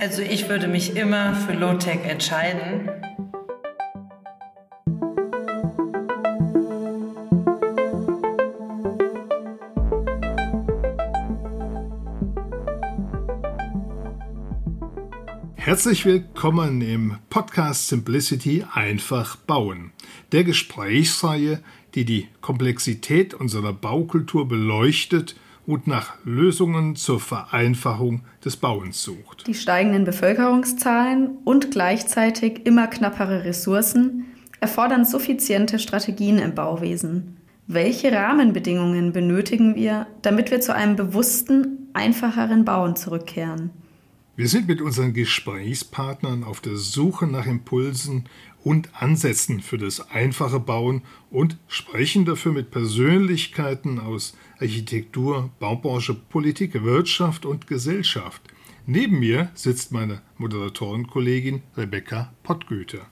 Also ich würde mich immer für Low-Tech entscheiden. Herzlich willkommen im Podcast Simplicity einfach bauen, der Gesprächsreihe, die die Komplexität unserer Baukultur beleuchtet – und nach Lösungen zur Vereinfachung des Bauens sucht. Die steigenden Bevölkerungszahlen und gleichzeitig immer knappere Ressourcen erfordern suffiziente Strategien im Bauwesen. Welche Rahmenbedingungen benötigen wir, damit wir zu einem bewussten, einfacheren Bauen zurückkehren? Wir sind mit unseren Gesprächspartnern auf der Suche nach Impulsen und Ansätzen für das einfache Bauen und sprechen dafür mit Persönlichkeiten aus Architektur, Baubranche, Politik, Wirtschaft und Gesellschaft. Neben mir sitzt meine Moderatorenkollegin Rebecca Pottgüter.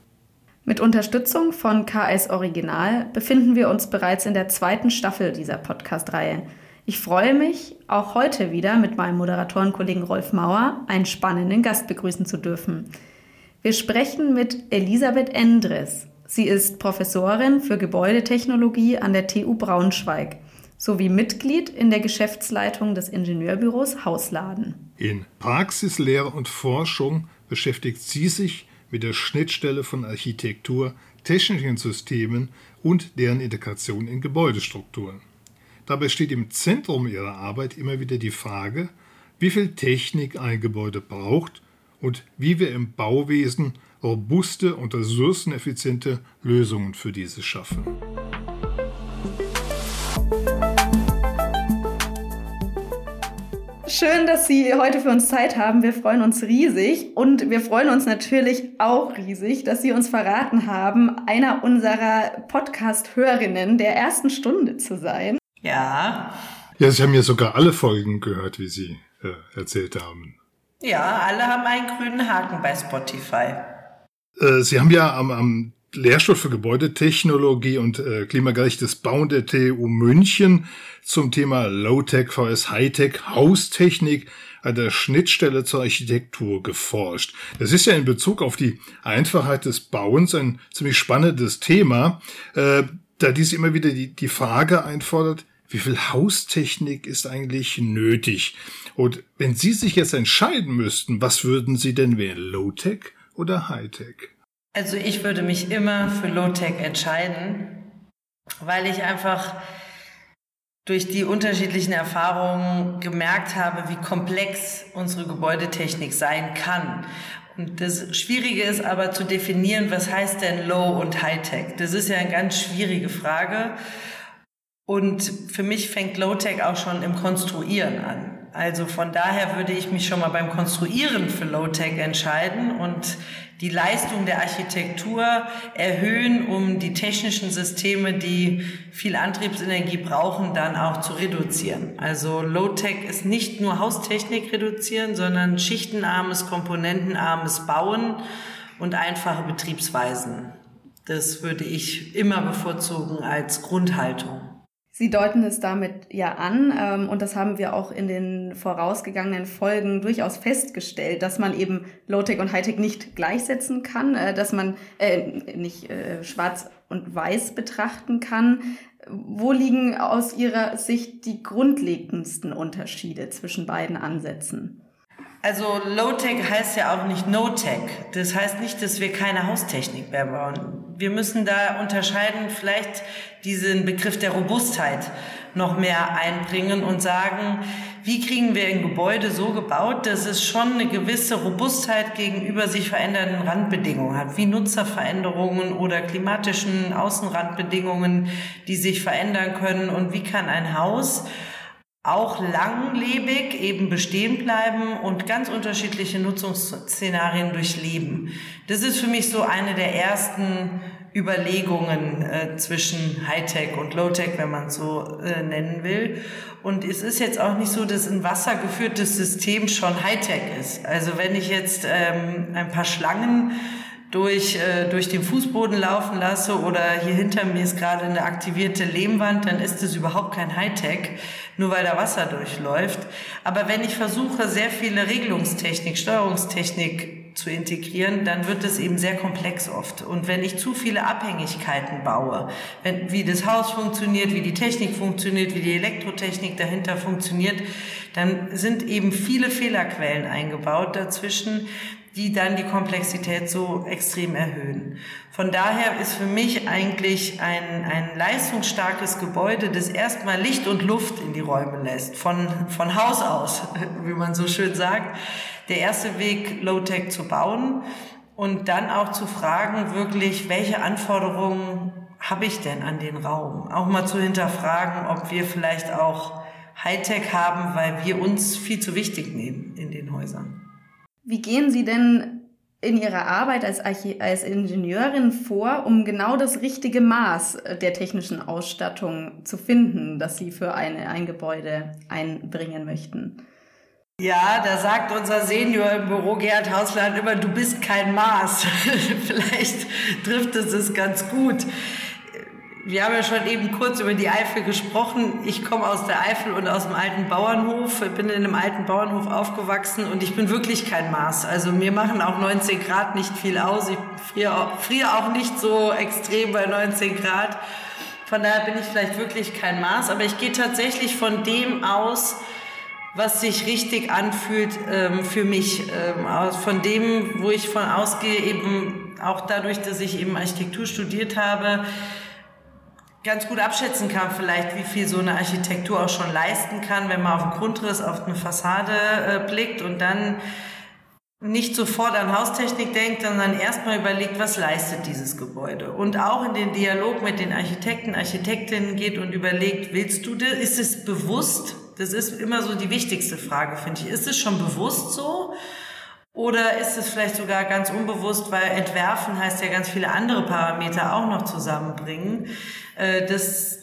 Mit Unterstützung von KS Original befinden wir uns bereits in der zweiten Staffel dieser Podcast-Reihe. Ich freue mich, auch heute wieder mit meinem Moderatorenkollegen Rolf Mauer einen spannenden Gast begrüßen zu dürfen. Wir sprechen mit Elisabeth Endres. Sie ist Professorin für Gebäudetechnologie an der TU Braunschweig sowie Mitglied in der Geschäftsleitung des Ingenieurbüros Hausladen. In Praxis, Lehre und Forschung beschäftigt sie sich mit der Schnittstelle von Architektur, technischen Systemen und deren Integration in Gebäudestrukturen. Dabei steht im Zentrum ihrer Arbeit immer wieder die Frage, wie viel Technik ein Gebäude braucht und wie wir im Bauwesen robuste und ressourceneffiziente Lösungen für diese schaffen. Schön, dass Sie heute für uns Zeit haben. Wir freuen uns riesig und wir freuen uns natürlich auch riesig, dass Sie uns verraten haben, einer unserer Podcast-Hörerinnen der ersten Stunde zu sein. Ja. Ja, Sie haben ja sogar alle Folgen gehört, wie Sie äh, erzählt haben. Ja, alle haben einen grünen Haken bei Spotify. Äh, Sie haben ja am, am Lehrstuhl für Gebäudetechnologie und äh, klimagerechtes Bauen der TU München zum Thema Low-Tech vs High-Tech Haustechnik an der Schnittstelle zur Architektur geforscht. Das ist ja in Bezug auf die Einfachheit des Bauens ein ziemlich spannendes Thema, äh, da dies immer wieder die, die Frage einfordert, wie viel Haustechnik ist eigentlich nötig? Und wenn Sie sich jetzt entscheiden müssten, was würden Sie denn wählen, Low-Tech oder High-Tech? Also ich würde mich immer für Low-Tech entscheiden, weil ich einfach durch die unterschiedlichen Erfahrungen gemerkt habe, wie komplex unsere Gebäudetechnik sein kann. Und das Schwierige ist aber zu definieren, was heißt denn Low und High-Tech? Das ist ja eine ganz schwierige Frage. Und für mich fängt Low-Tech auch schon im Konstruieren an. Also von daher würde ich mich schon mal beim Konstruieren für Low-Tech entscheiden und die Leistung der Architektur erhöhen, um die technischen Systeme, die viel Antriebsenergie brauchen, dann auch zu reduzieren. Also Low-Tech ist nicht nur Haustechnik reduzieren, sondern schichtenarmes, komponentenarmes Bauen und einfache Betriebsweisen. Das würde ich immer bevorzugen als Grundhaltung. Sie deuten es damit ja an ähm, und das haben wir auch in den vorausgegangenen Folgen durchaus festgestellt, dass man eben Low-Tech und High-Tech nicht gleichsetzen kann, äh, dass man äh, nicht äh, schwarz und weiß betrachten kann. Wo liegen aus Ihrer Sicht die grundlegendsten Unterschiede zwischen beiden Ansätzen? Also Low-Tech heißt ja auch nicht No-Tech. Das heißt nicht, dass wir keine Haustechnik mehr bauen wir müssen da unterscheiden, vielleicht diesen Begriff der Robustheit noch mehr einbringen und sagen, wie kriegen wir ein Gebäude so gebaut, dass es schon eine gewisse Robustheit gegenüber sich verändernden Randbedingungen hat, wie Nutzerveränderungen oder klimatischen Außenrandbedingungen, die sich verändern können und wie kann ein Haus auch langlebig eben bestehen bleiben und ganz unterschiedliche Nutzungsszenarien durchleben. Das ist für mich so eine der ersten Überlegungen äh, zwischen Hightech und Lowtech, wenn man so äh, nennen will. Und es ist jetzt auch nicht so, dass ein wassergeführtes System schon Hightech ist. Also wenn ich jetzt ähm, ein paar Schlangen durch, äh, durch den Fußboden laufen lasse oder hier hinter mir ist gerade eine aktivierte Lehmwand, dann ist es überhaupt kein Hightech, nur weil da Wasser durchläuft. Aber wenn ich versuche, sehr viele Regelungstechnik, Steuerungstechnik zu integrieren, dann wird es eben sehr komplex oft. Und wenn ich zu viele Abhängigkeiten baue, wenn, wie das Haus funktioniert, wie die Technik funktioniert, wie die Elektrotechnik dahinter funktioniert, dann sind eben viele Fehlerquellen eingebaut dazwischen, die dann die Komplexität so extrem erhöhen. Von daher ist für mich eigentlich ein, ein leistungsstarkes Gebäude, das erstmal Licht und Luft in die Räume lässt, von, von Haus aus, wie man so schön sagt, der erste Weg, Low-Tech zu bauen und dann auch zu fragen, wirklich, welche Anforderungen habe ich denn an den Raum? Auch mal zu hinterfragen, ob wir vielleicht auch Hightech haben, weil wir uns viel zu wichtig nehmen in den Häusern. Wie gehen Sie denn in Ihrer Arbeit als, Archi als Ingenieurin vor, um genau das richtige Maß der technischen Ausstattung zu finden, das Sie für eine, ein Gebäude einbringen möchten? Ja, da sagt unser Senior im Büro Gerhard Hausland immer, du bist kein Maß. Vielleicht trifft es es ganz gut wir haben ja schon eben kurz über die Eifel gesprochen. Ich komme aus der Eifel und aus dem alten Bauernhof, bin in einem alten Bauernhof aufgewachsen und ich bin wirklich kein Maß. Also mir machen auch 19 Grad nicht viel aus. Ich friere auch, friere auch nicht so extrem bei 19 Grad. Von daher bin ich vielleicht wirklich kein Maß, aber ich gehe tatsächlich von dem aus, was sich richtig anfühlt ähm, für mich. Ähm, von dem, wo ich von ausgehe, eben auch dadurch, dass ich eben Architektur studiert habe, ganz gut abschätzen kann, vielleicht wie viel so eine Architektur auch schon leisten kann, wenn man auf den Grundriss, auf eine Fassade äh, blickt und dann nicht sofort an Haustechnik denkt, sondern erstmal überlegt, was leistet dieses Gebäude. Und auch in den Dialog mit den Architekten, Architektinnen geht und überlegt, willst du das? Ist es bewusst? Das ist immer so die wichtigste Frage, finde ich. Ist es schon bewusst so? Oder ist es vielleicht sogar ganz unbewusst, weil entwerfen heißt ja ganz viele andere Parameter auch noch zusammenbringen, äh, dass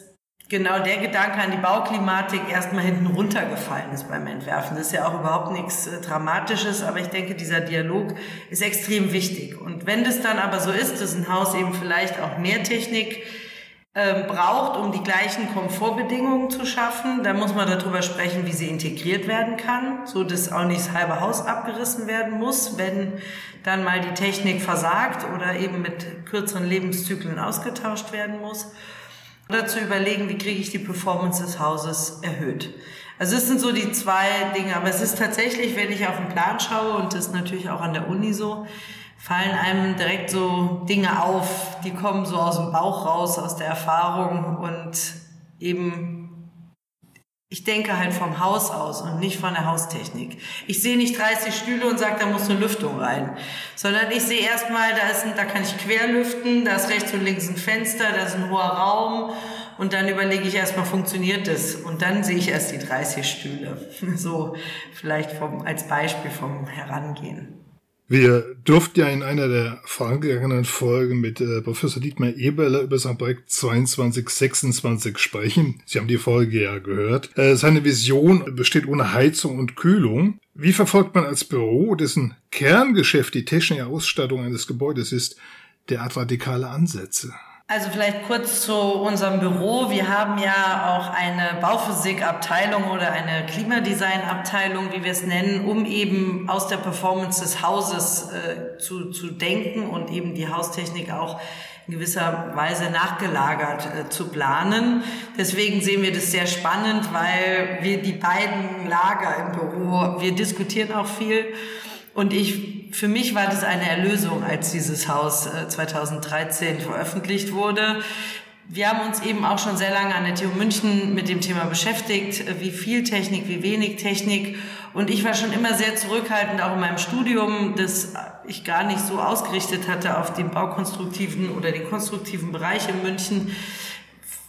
genau der Gedanke an die Bauklimatik erstmal hinten runtergefallen ist beim Entwerfen. Das ist ja auch überhaupt nichts äh, Dramatisches, aber ich denke, dieser Dialog ist extrem wichtig. Und wenn das dann aber so ist, dass ein Haus eben vielleicht auch mehr Technik ähm, braucht, um die gleichen Komfortbedingungen zu schaffen. Da muss man darüber sprechen, wie sie integriert werden kann, so dass auch nicht das halbe Haus abgerissen werden muss, wenn dann mal die Technik versagt oder eben mit kürzeren Lebenszyklen ausgetauscht werden muss. Oder zu überlegen, wie kriege ich die Performance des Hauses erhöht. Also es sind so die zwei Dinge, aber es ist tatsächlich, wenn ich auf den Plan schaue, und das ist natürlich auch an der Uni so, fallen einem direkt so Dinge auf, die kommen so aus dem Bauch raus, aus der Erfahrung und eben ich denke halt vom Haus aus und nicht von der Haustechnik. Ich sehe nicht 30 Stühle und sage, da muss eine Lüftung rein, sondern ich sehe erstmal, da, ist ein, da kann ich querlüften, da ist rechts und links ein Fenster, da ist ein hoher Raum und dann überlege ich erstmal, funktioniert das? Und dann sehe ich erst die 30 Stühle. So vielleicht vom, als Beispiel vom Herangehen. Wir durften ja in einer der vorangegangenen Folgen mit äh, Professor Dietmar Eberler über sein Projekt 2226 sprechen. Sie haben die Folge ja gehört. Äh, seine Vision besteht ohne Heizung und Kühlung. Wie verfolgt man als Büro, dessen Kerngeschäft die technische Ausstattung eines Gebäudes ist, derart radikale Ansätze? Also vielleicht kurz zu unserem Büro. Wir haben ja auch eine Bauphysikabteilung oder eine Klimadesignabteilung, wie wir es nennen, um eben aus der Performance des Hauses äh, zu, zu denken und eben die Haustechnik auch in gewisser Weise nachgelagert äh, zu planen. Deswegen sehen wir das sehr spannend, weil wir die beiden Lager im Büro, wir diskutieren auch viel und ich, für mich war das eine Erlösung, als dieses Haus 2013 äh, veröffentlicht wurde. Wir haben uns eben auch schon sehr lange an der TU München mit dem Thema beschäftigt, äh, wie viel Technik, wie wenig Technik. Und ich war schon immer sehr zurückhaltend, auch in meinem Studium, das ich gar nicht so ausgerichtet hatte auf den baukonstruktiven oder den konstruktiven Bereich in München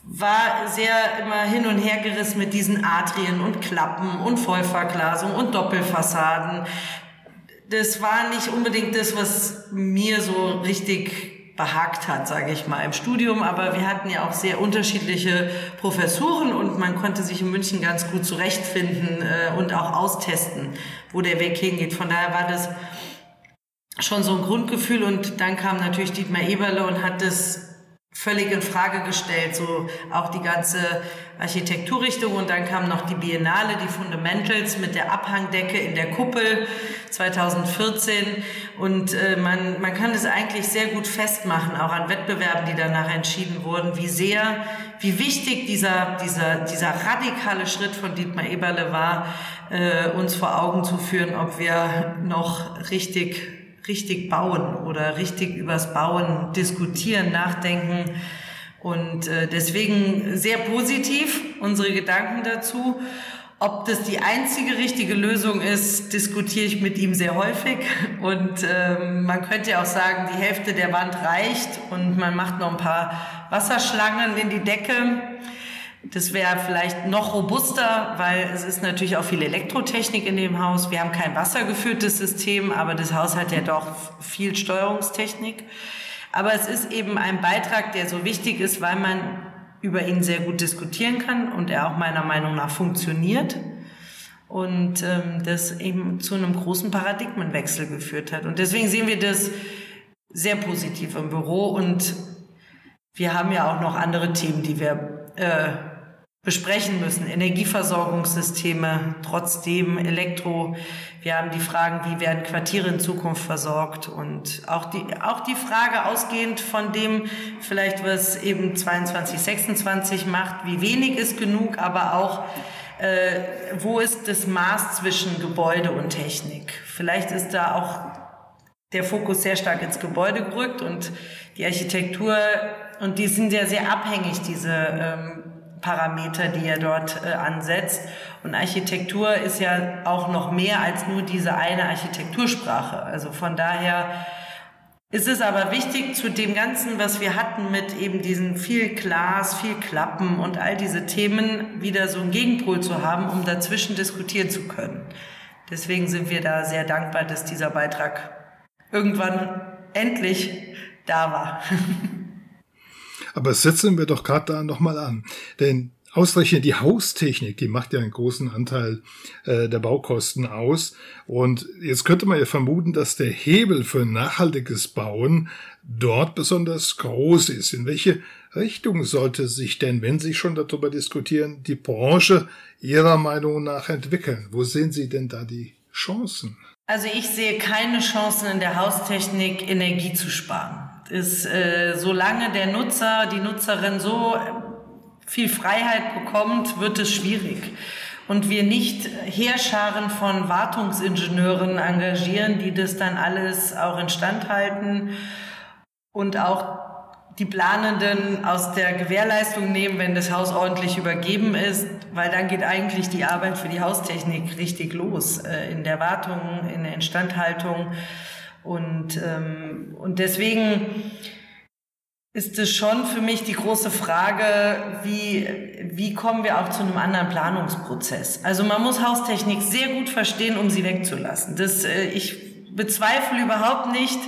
war sehr immer hin und her gerissen mit diesen Atrien und Klappen und Vollverglasung und Doppelfassaden das war nicht unbedingt das, was mir so richtig behagt hat, sage ich mal, im Studium. Aber wir hatten ja auch sehr unterschiedliche Professuren und man konnte sich in München ganz gut zurechtfinden äh, und auch austesten, wo der Weg hingeht. Von daher war das schon so ein Grundgefühl und dann kam natürlich Dietmar Eberle und hat das völlig in Frage gestellt, so auch die ganze Architekturrichtung. Und dann kam noch die Biennale, die Fundamentals mit der Abhangdecke in der Kuppel 2014 und äh, man, man kann es eigentlich sehr gut festmachen, auch an Wettbewerben, die danach entschieden wurden, wie sehr, wie wichtig dieser, dieser, dieser radikale Schritt von Dietmar Eberle war, äh, uns vor Augen zu führen, ob wir noch richtig richtig bauen oder richtig übers Bauen diskutieren, nachdenken. Und äh, deswegen sehr positiv unsere Gedanken dazu. Ob das die einzige richtige Lösung ist, diskutiere ich mit ihm sehr häufig. Und ähm, man könnte ja auch sagen, die Hälfte der Wand reicht und man macht noch ein paar Wasserschlangen in die Decke. Das wäre vielleicht noch robuster, weil es ist natürlich auch viel Elektrotechnik in dem Haus. Wir haben kein wassergeführtes System, aber das Haus hat ja doch viel Steuerungstechnik. Aber es ist eben ein Beitrag, der so wichtig ist, weil man über ihn sehr gut diskutieren kann und er auch meiner Meinung nach funktioniert und ähm, das eben zu einem großen Paradigmenwechsel geführt hat. Und deswegen sehen wir das sehr positiv im Büro und wir haben ja auch noch andere Themen, die wir äh, besprechen müssen. Energieversorgungssysteme, trotzdem Elektro. Wir haben die Fragen, wie werden Quartiere in Zukunft versorgt und auch die, auch die Frage ausgehend von dem, vielleicht was eben 22, 26 macht, wie wenig ist genug, aber auch, äh, wo ist das Maß zwischen Gebäude und Technik? Vielleicht ist da auch der Fokus sehr stark ins Gebäude gerückt und die Architektur, und die sind ja sehr abhängig, diese ähm, Parameter, die er dort äh, ansetzt. Und Architektur ist ja auch noch mehr als nur diese eine Architektursprache. Also von daher ist es aber wichtig, zu dem Ganzen, was wir hatten mit eben diesen viel Glas, viel Klappen und all diese Themen, wieder so einen Gegenpol zu haben, um dazwischen diskutieren zu können. Deswegen sind wir da sehr dankbar, dass dieser Beitrag irgendwann endlich da war. Aber setzen wir doch gerade da nochmal an. Denn ausgerechnet die Haustechnik, die macht ja einen großen Anteil äh, der Baukosten aus. Und jetzt könnte man ja vermuten, dass der Hebel für nachhaltiges Bauen dort besonders groß ist. In welche Richtung sollte sich denn, wenn Sie schon darüber diskutieren, die Branche Ihrer Meinung nach entwickeln? Wo sehen Sie denn da die Chancen? Also ich sehe keine Chancen in der Haustechnik, Energie zu sparen ist, äh, solange der Nutzer, die Nutzerin so viel Freiheit bekommt, wird es schwierig. Und wir nicht Heerscharen von Wartungsingenieuren engagieren, die das dann alles auch instand halten und auch die Planenden aus der Gewährleistung nehmen, wenn das Haus ordentlich übergeben ist, weil dann geht eigentlich die Arbeit für die Haustechnik richtig los, äh, in der Wartung, in der Instandhaltung. Und, ähm, und deswegen ist es schon für mich die große Frage, wie, wie kommen wir auch zu einem anderen Planungsprozess? Also man muss Haustechnik sehr gut verstehen, um sie wegzulassen. Das, äh, ich bezweifle überhaupt nicht,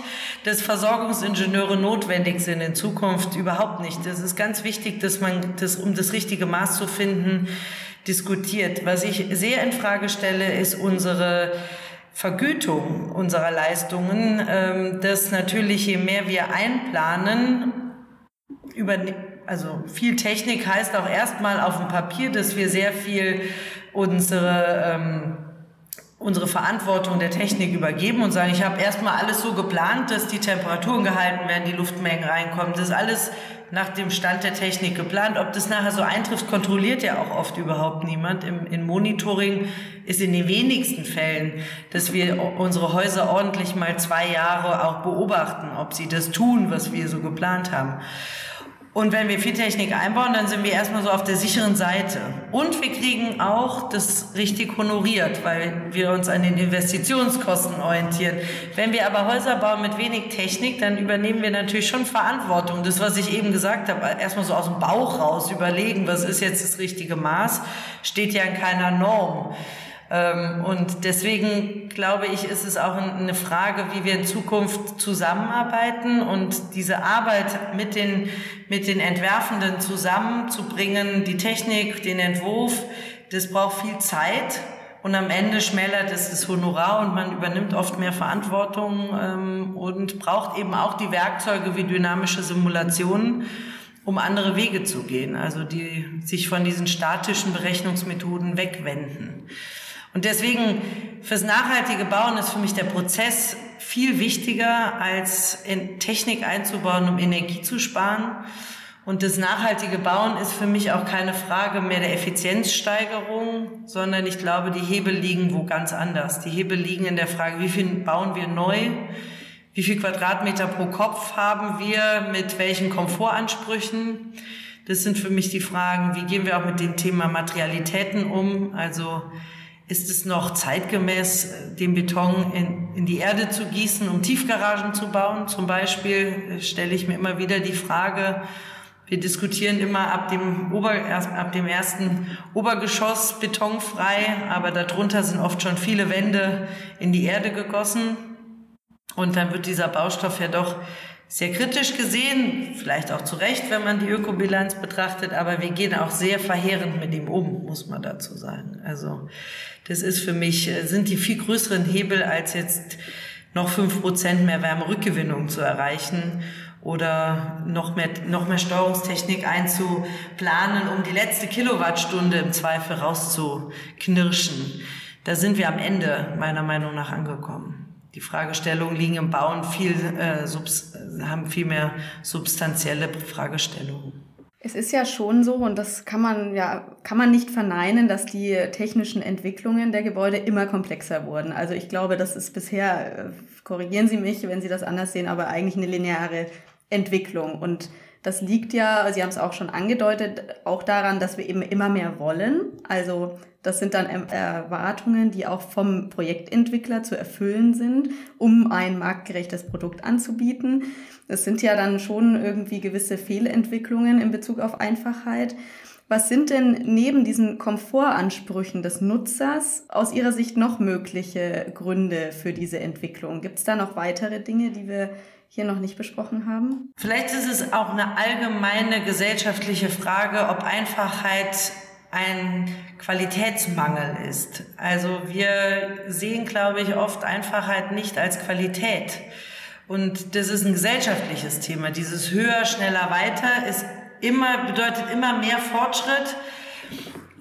dass Versorgungsingenieure notwendig sind in Zukunft. Überhaupt nicht. Das ist ganz wichtig, dass man das, um das richtige Maß zu finden, diskutiert. Was ich sehr in Frage stelle, ist unsere Vergütung unserer Leistungen, ähm, dass natürlich je mehr wir einplanen, über, also viel Technik heißt auch erstmal auf dem Papier, dass wir sehr viel unsere ähm, unsere Verantwortung der Technik übergeben und sagen, ich habe erstmal alles so geplant, dass die Temperaturen gehalten werden, die Luftmengen reinkommen. Das ist alles nach dem Stand der Technik geplant. Ob das nachher so eintrifft, kontrolliert ja auch oft überhaupt niemand. Im, Im Monitoring ist in den wenigsten Fällen, dass wir unsere Häuser ordentlich mal zwei Jahre auch beobachten, ob sie das tun, was wir so geplant haben. Und wenn wir viel Technik einbauen, dann sind wir erstmal so auf der sicheren Seite. Und wir kriegen auch das richtig honoriert, weil wir uns an den Investitionskosten orientieren. Wenn wir aber Häuser bauen mit wenig Technik, dann übernehmen wir natürlich schon Verantwortung. Das, was ich eben gesagt habe, erstmal so aus dem Bauch raus überlegen, was ist jetzt das richtige Maß, steht ja in keiner Norm. Ähm, und deswegen glaube ich, ist es auch eine Frage, wie wir in Zukunft zusammenarbeiten und diese Arbeit mit den, mit den Entwerfenden zusammenzubringen, die Technik, den Entwurf, das braucht viel Zeit Und am Ende schmälert es das Honorar und man übernimmt oft mehr Verantwortung ähm, und braucht eben auch die Werkzeuge wie dynamische Simulationen, um andere Wege zu gehen, also die sich von diesen statischen Berechnungsmethoden wegwenden. Und deswegen fürs nachhaltige Bauen ist für mich der Prozess viel wichtiger, als in Technik einzubauen, um Energie zu sparen. Und das nachhaltige Bauen ist für mich auch keine Frage mehr der Effizienzsteigerung, sondern ich glaube, die Hebel liegen wo ganz anders. Die Hebel liegen in der Frage, wie viel bauen wir neu? Wie viel Quadratmeter pro Kopf haben wir? Mit welchen Komfortansprüchen? Das sind für mich die Fragen, wie gehen wir auch mit dem Thema Materialitäten um? Also, ist es noch zeitgemäß, den Beton in, in die Erde zu gießen, um Tiefgaragen zu bauen? Zum Beispiel äh, stelle ich mir immer wieder die Frage, wir diskutieren immer ab dem, Ober, ab dem ersten Obergeschoss betonfrei, aber darunter sind oft schon viele Wände in die Erde gegossen. Und dann wird dieser Baustoff ja doch sehr kritisch gesehen, vielleicht auch zu Recht, wenn man die Ökobilanz betrachtet, aber wir gehen auch sehr verheerend mit ihm um, muss man dazu sagen. Also das ist für mich, äh, sind die viel größeren Hebel, als jetzt noch fünf Prozent mehr Wärmerückgewinnung zu erreichen oder noch mehr, noch mehr Steuerungstechnik einzuplanen, um die letzte Kilowattstunde im Zweifel rauszuknirschen. Da sind wir am Ende meiner Meinung nach angekommen die Fragestellungen liegen im Bauen viel, äh, haben viel mehr substanzielle Fragestellungen. Es ist ja schon so, und das kann man ja, kann man nicht verneinen, dass die technischen Entwicklungen der Gebäude immer komplexer wurden. Also ich glaube, das ist bisher, äh, korrigieren Sie mich, wenn Sie das anders sehen, aber eigentlich eine lineare Entwicklung. Und das liegt ja, Sie haben es auch schon angedeutet, auch daran, dass wir eben immer mehr wollen. Also das sind dann Erwartungen, die auch vom Projektentwickler zu erfüllen sind, um ein marktgerechtes Produkt anzubieten. Es sind ja dann schon irgendwie gewisse Fehlentwicklungen in Bezug auf Einfachheit. Was sind denn neben diesen Komfortansprüchen des Nutzers aus Ihrer Sicht noch mögliche Gründe für diese Entwicklung? Gibt es da noch weitere Dinge, die wir hier noch nicht besprochen haben? Vielleicht ist es auch eine allgemeine gesellschaftliche Frage, ob Einfachheit ein Qualitätsmangel ist. Also wir sehen, glaube ich, oft Einfachheit nicht als Qualität. Und das ist ein gesellschaftliches Thema. Dieses höher, schneller, weiter ist immer, bedeutet immer mehr Fortschritt,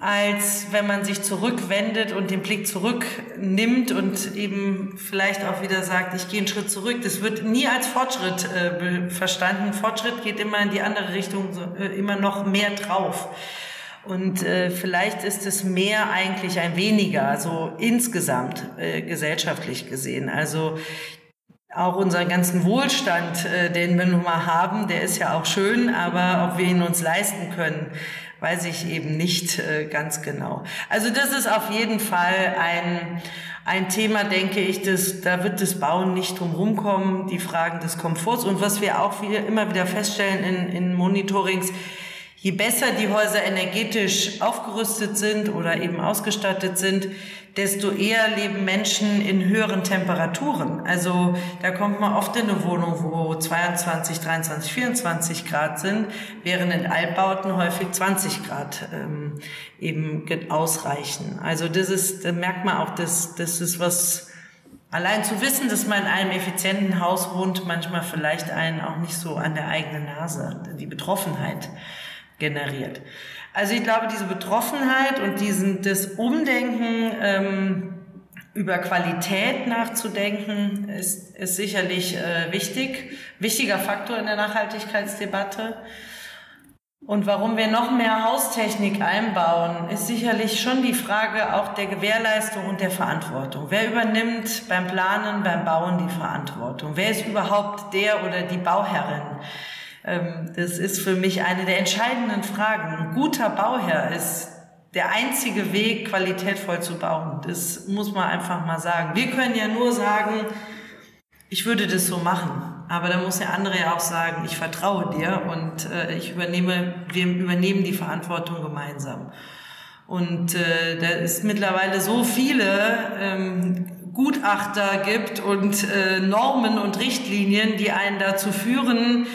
als wenn man sich zurückwendet und den Blick zurücknimmt und eben vielleicht auch wieder sagt, ich gehe einen Schritt zurück. Das wird nie als Fortschritt äh, verstanden. Fortschritt geht immer in die andere Richtung, äh, immer noch mehr drauf. Und äh, vielleicht ist es mehr eigentlich ein weniger, so insgesamt äh, gesellschaftlich gesehen. Also auch unseren ganzen Wohlstand, äh, den wir nun mal haben, der ist ja auch schön, aber ob wir ihn uns leisten können, weiß ich eben nicht äh, ganz genau. Also das ist auf jeden Fall ein, ein Thema, denke ich, das, da wird das Bauen nicht drum rumkommen, die Fragen des Komforts. Und was wir auch wieder, immer wieder feststellen in, in Monitorings, Je besser die Häuser energetisch aufgerüstet sind oder eben ausgestattet sind, desto eher leben Menschen in höheren Temperaturen. Also da kommt man oft in eine Wohnung, wo 22, 23, 24 Grad sind, während in Altbauten häufig 20 Grad ähm, eben ausreichen. Also das ist, da merkt man auch, dass das ist was, allein zu wissen, dass man in einem effizienten Haus wohnt, manchmal vielleicht einen auch nicht so an der eigenen Nase, die Betroffenheit generiert. Also ich glaube, diese Betroffenheit und diesen, das Umdenken ähm, über Qualität nachzudenken, ist, ist sicherlich äh, wichtig, wichtiger Faktor in der Nachhaltigkeitsdebatte. Und warum wir noch mehr Haustechnik einbauen, ist sicherlich schon die Frage auch der Gewährleistung und der Verantwortung. Wer übernimmt beim Planen, beim Bauen die Verantwortung? Wer ist überhaupt der oder die Bauherrin? Ähm, das ist für mich eine der entscheidenden Fragen. Ein guter Bauherr ist der einzige Weg, qualitätvoll zu bauen. Das muss man einfach mal sagen. Wir können ja nur sagen, ich würde das so machen. Aber da muss der andere ja auch sagen, ich vertraue dir und äh, ich übernehme, wir übernehmen die Verantwortung gemeinsam. Und äh, da ist mittlerweile so viele ähm, Gutachter gibt und äh, Normen und Richtlinien, die einen dazu führen,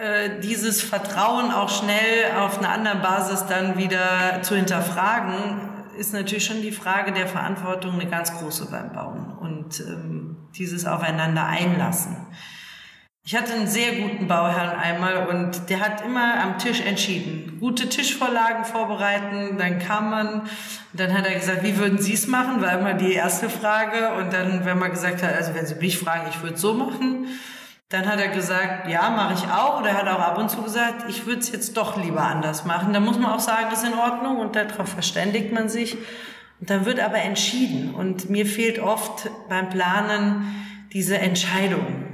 äh, dieses Vertrauen auch schnell auf einer anderen Basis dann wieder zu hinterfragen, ist natürlich schon die Frage der Verantwortung eine ganz große beim Bauen und ähm, dieses Aufeinander einlassen. Ich hatte einen sehr guten Bauherrn einmal und der hat immer am Tisch entschieden. Gute Tischvorlagen vorbereiten, dann kam man, dann hat er gesagt, wie würden Sie es machen, war immer die erste Frage. Und dann, wenn man gesagt hat, also wenn Sie mich fragen, ich würde es so machen, dann hat er gesagt, ja, mache ich auch. Oder er hat auch ab und zu gesagt, ich würde es jetzt doch lieber anders machen. Dann muss man auch sagen, das ist in Ordnung und darauf verständigt man sich. Und dann wird aber entschieden. Und mir fehlt oft beim Planen diese Entscheidung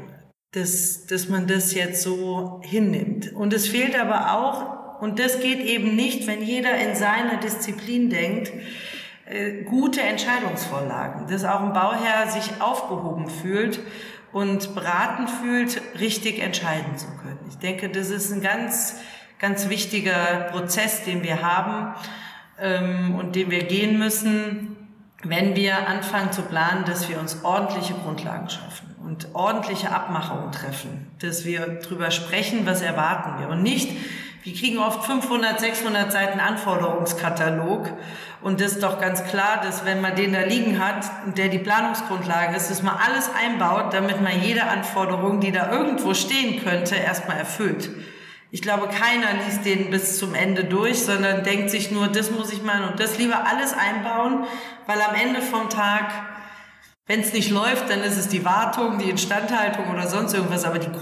dass, dass man das jetzt so hinnimmt. Und es fehlt aber auch, und das geht eben nicht, wenn jeder in seiner Disziplin denkt, äh, gute Entscheidungsvorlagen, dass auch ein Bauherr sich aufgehoben fühlt und beraten fühlt, richtig entscheiden zu können. Ich denke, das ist ein ganz, ganz wichtiger Prozess, den wir haben ähm, und den wir gehen müssen, wenn wir anfangen zu planen, dass wir uns ordentliche Grundlagen schaffen und ordentliche Abmachungen treffen, dass wir drüber sprechen, was erwarten wir und nicht, wir kriegen oft 500, 600 Seiten Anforderungskatalog und das ist doch ganz klar, dass wenn man den da liegen hat, der die Planungsgrundlage ist, dass man alles einbaut, damit man jede Anforderung, die da irgendwo stehen könnte, erstmal erfüllt. Ich glaube, keiner liest den bis zum Ende durch, sondern denkt sich nur, das muss ich mal und das lieber alles einbauen, weil am Ende vom Tag wenn es nicht läuft, dann ist es die Wartung, die Instandhaltung oder sonst irgendwas, aber die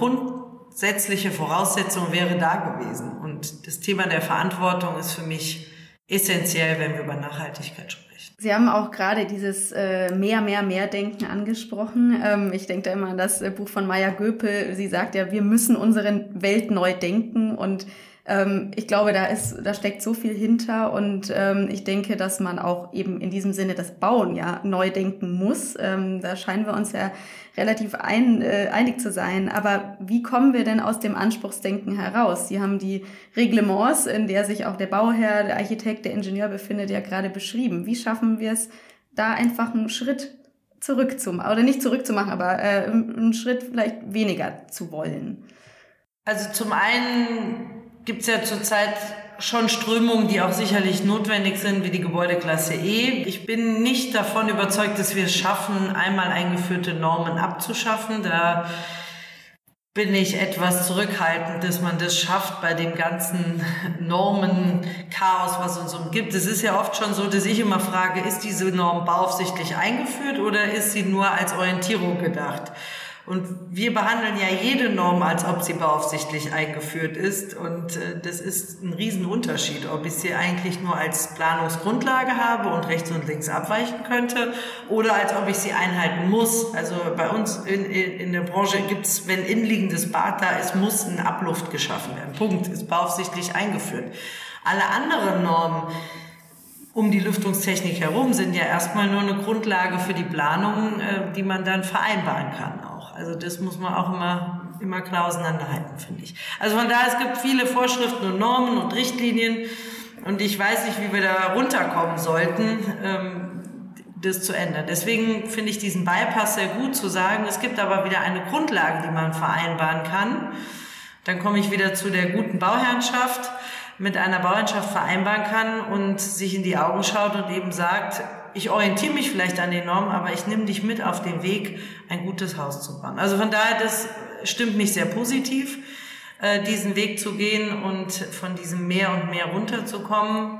grundsätzliche Voraussetzung wäre da gewesen. Und das Thema der Verantwortung ist für mich essentiell, wenn wir über Nachhaltigkeit sprechen. Sie haben auch gerade dieses äh, mehr, mehr, mehr Denken angesprochen. Ähm, ich denke da immer an das äh, Buch von Maya Göpel. Sie sagt ja, wir müssen unsere Welt neu denken und ähm, ich glaube, da ist, da steckt so viel hinter und ähm, ich denke, dass man auch eben in diesem Sinne das Bauen ja neu denken muss. Ähm, da scheinen wir uns ja relativ ein, äh, einig zu sein. Aber wie kommen wir denn aus dem Anspruchsdenken heraus? Sie haben die Reglements, in der sich auch der Bauherr, der Architekt, der Ingenieur befindet, ja gerade beschrieben. Wie schaffen wir es, da einfach einen Schritt zurückzumachen, oder nicht zurückzumachen, aber äh, einen Schritt vielleicht weniger zu wollen? Also zum einen gibt es ja zurzeit schon Strömungen, die auch sicherlich notwendig sind, wie die Gebäudeklasse E. Ich bin nicht davon überzeugt, dass wir es schaffen, einmal eingeführte Normen abzuschaffen. Da bin ich etwas zurückhaltend, dass man das schafft bei dem ganzen Normenchaos, was uns umgibt. Es ist ja oft schon so, dass ich immer frage, ist diese Norm bauaufsichtlich eingeführt oder ist sie nur als Orientierung gedacht? Und wir behandeln ja jede Norm, als ob sie beaufsichtlich eingeführt ist. Und äh, das ist ein Riesenunterschied, ob ich sie eigentlich nur als Planungsgrundlage habe und rechts und links abweichen könnte oder als ob ich sie einhalten muss. Also bei uns in, in der Branche gibt es, wenn innenliegendes Bad da ist, muss ein Abluft geschaffen werden. Punkt. Ist beaufsichtlich eingeführt. Alle anderen Normen, um die Lüftungstechnik herum sind ja erstmal nur eine Grundlage für die Planung, äh, die man dann vereinbaren kann. Also das muss man auch immer, immer klar auseinanderhalten, finde ich. Also von daher, es gibt viele Vorschriften und Normen und Richtlinien und ich weiß nicht, wie wir da runterkommen sollten, ähm, das zu ändern. Deswegen finde ich diesen Bypass sehr gut zu sagen, es gibt aber wieder eine Grundlage, die man vereinbaren kann. Dann komme ich wieder zu der guten Bauherrschaft mit einer Bauernschaft vereinbaren kann und sich in die Augen schaut und eben sagt, ich orientiere mich vielleicht an den Normen, aber ich nehme dich mit auf den Weg, ein gutes Haus zu bauen. Also von daher, das stimmt mich sehr positiv, äh, diesen Weg zu gehen und von diesem mehr und mehr runterzukommen.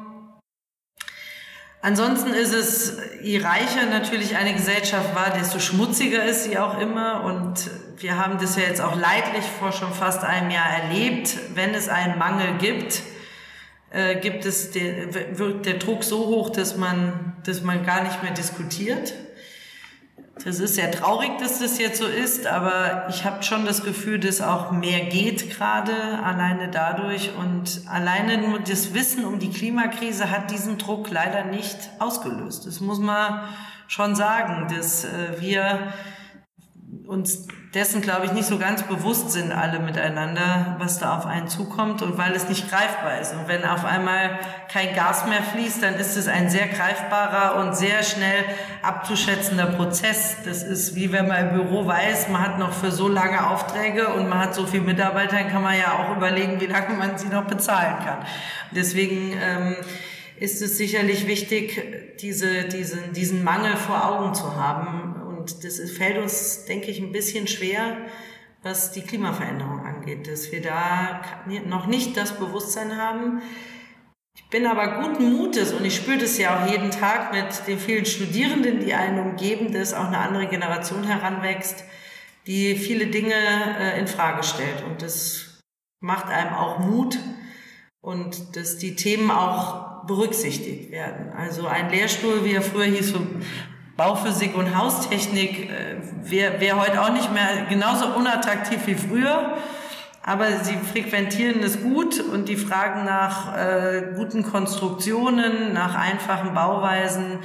Ansonsten ist es, je reicher natürlich eine Gesellschaft war, desto schmutziger ist sie auch immer. Und wir haben das ja jetzt auch leidlich vor schon fast einem Jahr erlebt. Wenn es einen Mangel gibt, äh, gibt es den, wird der Druck so hoch, dass man, dass man gar nicht mehr diskutiert. Das ist sehr traurig, dass das jetzt so ist, aber ich habe schon das Gefühl, dass auch mehr geht gerade alleine dadurch und alleine nur das Wissen um die Klimakrise hat diesen Druck leider nicht ausgelöst. Das muss man schon sagen, dass äh, wir uns dessen, glaube ich, nicht so ganz bewusst sind alle miteinander, was da auf einen zukommt und weil es nicht greifbar ist. Und wenn auf einmal kein Gas mehr fließt, dann ist es ein sehr greifbarer und sehr schnell abzuschätzender Prozess. Das ist wie wenn man im Büro weiß, man hat noch für so lange Aufträge und man hat so viele Mitarbeiter, dann kann man ja auch überlegen, wie lange man sie noch bezahlen kann. Deswegen ähm, ist es sicherlich wichtig, diese, diesen, diesen Mangel vor Augen zu haben. Und das fällt uns, denke ich, ein bisschen schwer, was die Klimaveränderung angeht, dass wir da noch nicht das Bewusstsein haben. Ich bin aber guten Mutes und ich spüre das ja auch jeden Tag mit den vielen Studierenden, die einen umgeben, dass auch eine andere Generation heranwächst, die viele Dinge äh, in Frage stellt. Und das macht einem auch Mut und dass die Themen auch berücksichtigt werden. Also ein Lehrstuhl, wie er früher hieß, Bauphysik und Haustechnik, äh, wäre wär heute auch nicht mehr genauso unattraktiv wie früher. Aber sie frequentieren es gut und die fragen nach äh, guten Konstruktionen, nach einfachen Bauweisen.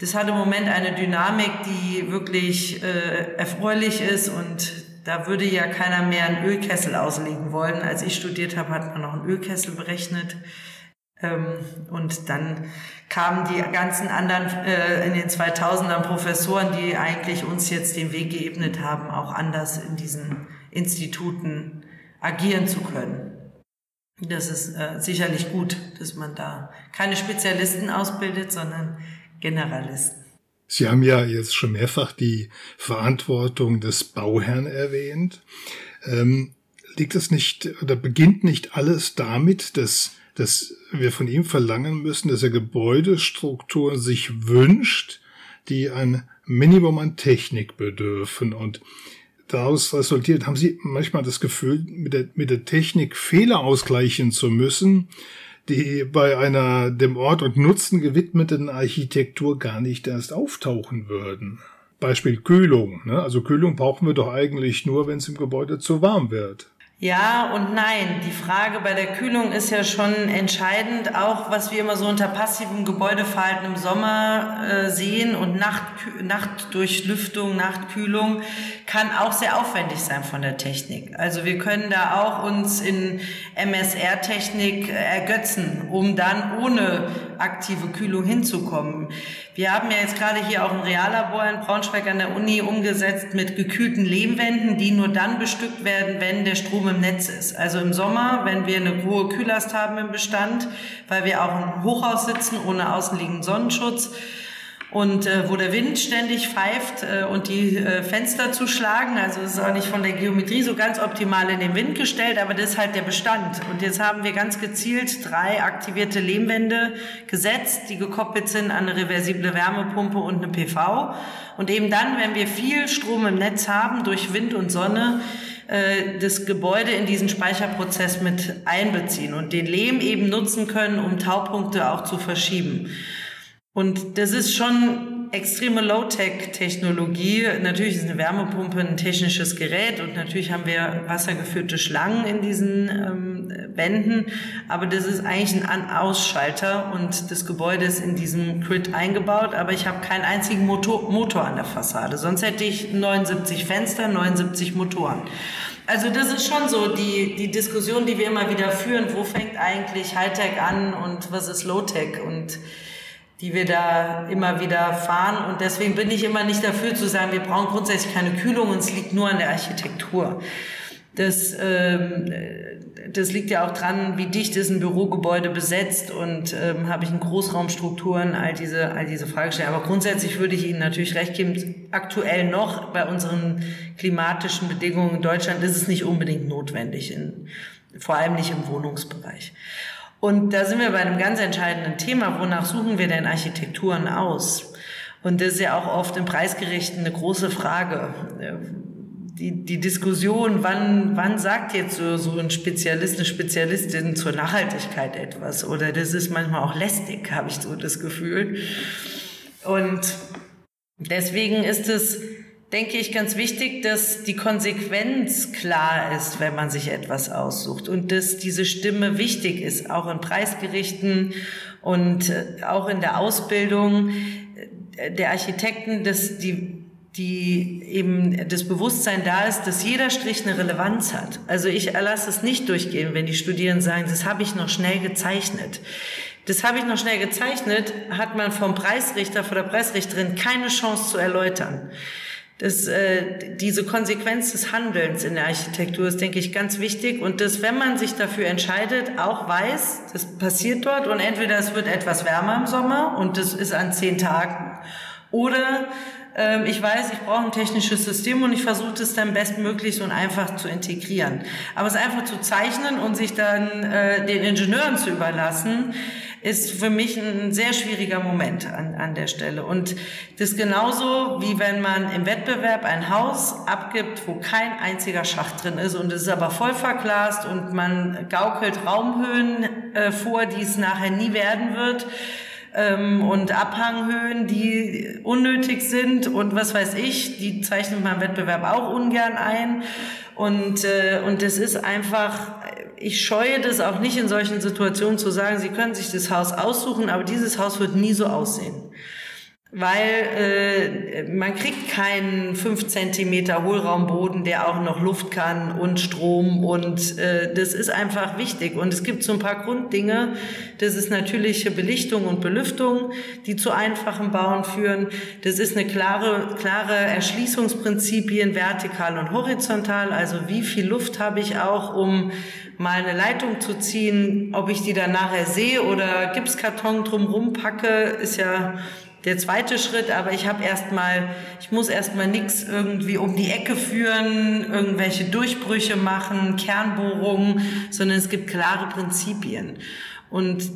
Das hat im Moment eine Dynamik, die wirklich äh, erfreulich ist und da würde ja keiner mehr einen Ölkessel auslegen wollen. Als ich studiert habe, hat man noch einen Ölkessel berechnet. Ähm, und dann kamen die ganzen anderen äh, in den 2000ern Professoren, die eigentlich uns jetzt den Weg geebnet haben, auch anders in diesen Instituten agieren zu können. Das ist äh, sicherlich gut, dass man da keine Spezialisten ausbildet, sondern Generalisten. Sie haben ja jetzt schon mehrfach die Verantwortung des Bauherrn erwähnt. Ähm, liegt es nicht oder beginnt nicht alles damit, dass, dass wir von ihm verlangen müssen, dass er Gebäudestrukturen sich wünscht, die ein Minimum an Technik bedürfen und daraus resultiert, haben Sie manchmal das Gefühl, mit der, mit der Technik Fehler ausgleichen zu müssen, die bei einer dem Ort und Nutzen gewidmeten Architektur gar nicht erst auftauchen würden. Beispiel Kühlung. Ne? Also Kühlung brauchen wir doch eigentlich nur, wenn es im Gebäude zu warm wird. Ja und nein. Die Frage bei der Kühlung ist ja schon entscheidend, auch was wir immer so unter passivem Gebäudeverhalten im Sommer äh, sehen und Nacht, Nachtdurchlüftung, Nachtkühlung kann auch sehr aufwendig sein von der Technik. Also wir können da auch uns in MSR-Technik ergötzen, um dann ohne aktive Kühlung hinzukommen. Wir haben ja jetzt gerade hier auch ein Reallabor in Braunschweig an der Uni umgesetzt mit gekühlten Lehmwänden, die nur dann bestückt werden, wenn der Strom im Netz ist. Also im Sommer, wenn wir eine hohe Kühllast haben im Bestand, weil wir auch im Hochhaus sitzen ohne außenliegenden Sonnenschutz, und äh, wo der Wind ständig pfeift äh, und die äh, Fenster zu schlagen. Also es ist auch nicht von der Geometrie so ganz optimal in den Wind gestellt, aber das ist halt der Bestand. Und jetzt haben wir ganz gezielt drei aktivierte Lehmwände gesetzt, die gekoppelt sind an eine reversible Wärmepumpe und eine PV. Und eben dann, wenn wir viel Strom im Netz haben durch Wind und Sonne, äh, das Gebäude in diesen Speicherprozess mit einbeziehen und den Lehm eben nutzen können, um Taupunkte auch zu verschieben. Und das ist schon extreme Low-Tech-Technologie. Natürlich ist eine Wärmepumpe ein technisches Gerät und natürlich haben wir wassergeführte Schlangen in diesen ähm, Wänden, aber das ist eigentlich ein An-Ausschalter und das Gebäude ist in diesem Grid eingebaut, aber ich habe keinen einzigen Motor, Motor an der Fassade. Sonst hätte ich 79 Fenster, 79 Motoren. Also das ist schon so die, die Diskussion, die wir immer wieder führen. Wo fängt eigentlich Hightech an und was ist Low-Tech? Und die wir da immer wieder fahren. Und deswegen bin ich immer nicht dafür zu sagen, wir brauchen grundsätzlich keine Kühlung und es liegt nur an der Architektur. Das, ähm, das liegt ja auch dran, wie dicht ist ein Bürogebäude besetzt und ähm, habe ich in Großraumstrukturen, all diese, all diese Fragestellungen. Aber grundsätzlich würde ich Ihnen natürlich recht geben, aktuell noch bei unseren klimatischen Bedingungen in Deutschland ist es nicht unbedingt notwendig, in, vor allem nicht im Wohnungsbereich. Und da sind wir bei einem ganz entscheidenden Thema. Wonach suchen wir denn Architekturen aus? Und das ist ja auch oft im Preisgerichten eine große Frage. Die, die Diskussion, wann, wann sagt jetzt so, so ein Spezialist, eine Spezialistin zur Nachhaltigkeit etwas? Oder das ist manchmal auch lästig, habe ich so das Gefühl. Und deswegen ist es denke ich, ganz wichtig, dass die Konsequenz klar ist, wenn man sich etwas aussucht und dass diese Stimme wichtig ist, auch in Preisgerichten und äh, auch in der Ausbildung der Architekten, dass die die eben das Bewusstsein da ist, dass jeder Strich eine Relevanz hat. Also ich lasse es nicht durchgehen, wenn die Studierenden sagen, das habe ich noch schnell gezeichnet. Das habe ich noch schnell gezeichnet, hat man vom Preisrichter, vor der Preisrichterin keine Chance zu erläutern. Das, äh, diese Konsequenz des Handelns in der Architektur ist, denke ich, ganz wichtig. Und dass, wenn man sich dafür entscheidet, auch weiß, das passiert dort und entweder es wird etwas wärmer im Sommer und das ist an zehn Tagen oder ähm, ich weiß, ich brauche ein technisches System und ich versuche es dann bestmöglich und einfach zu integrieren. Aber es einfach zu zeichnen und sich dann äh, den Ingenieuren zu überlassen, ist für mich ein sehr schwieriger Moment an, an der Stelle. Und das ist genauso, wie wenn man im Wettbewerb ein Haus abgibt, wo kein einziger Schacht drin ist und es ist aber voll verglast und man gaukelt Raumhöhen äh, vor, die es nachher nie werden wird ähm, und Abhanghöhen, die unnötig sind und was weiß ich, die zeichnet man im Wettbewerb auch ungern ein. Und, äh, und das ist einfach, ich scheue das auch nicht in solchen Situationen zu sagen, Sie können sich das Haus aussuchen, aber dieses Haus wird nie so aussehen weil äh, man kriegt keinen fünf Zentimeter Hohlraumboden, der auch noch Luft kann und Strom und äh, das ist einfach wichtig. Und es gibt so ein paar Grunddinge, das ist natürliche Belichtung und Belüftung, die zu einfachen Bauen führen. Das ist eine klare, klare Erschließungsprinzipien vertikal und horizontal, also wie viel Luft habe ich auch, um mal eine Leitung zu ziehen, ob ich die dann nachher sehe oder Gipskarton drumrum packe, ist ja der zweite Schritt, aber ich habe erstmal, ich muss erstmal nichts irgendwie um die Ecke führen, irgendwelche Durchbrüche machen, Kernbohrungen, sondern es gibt klare Prinzipien. Und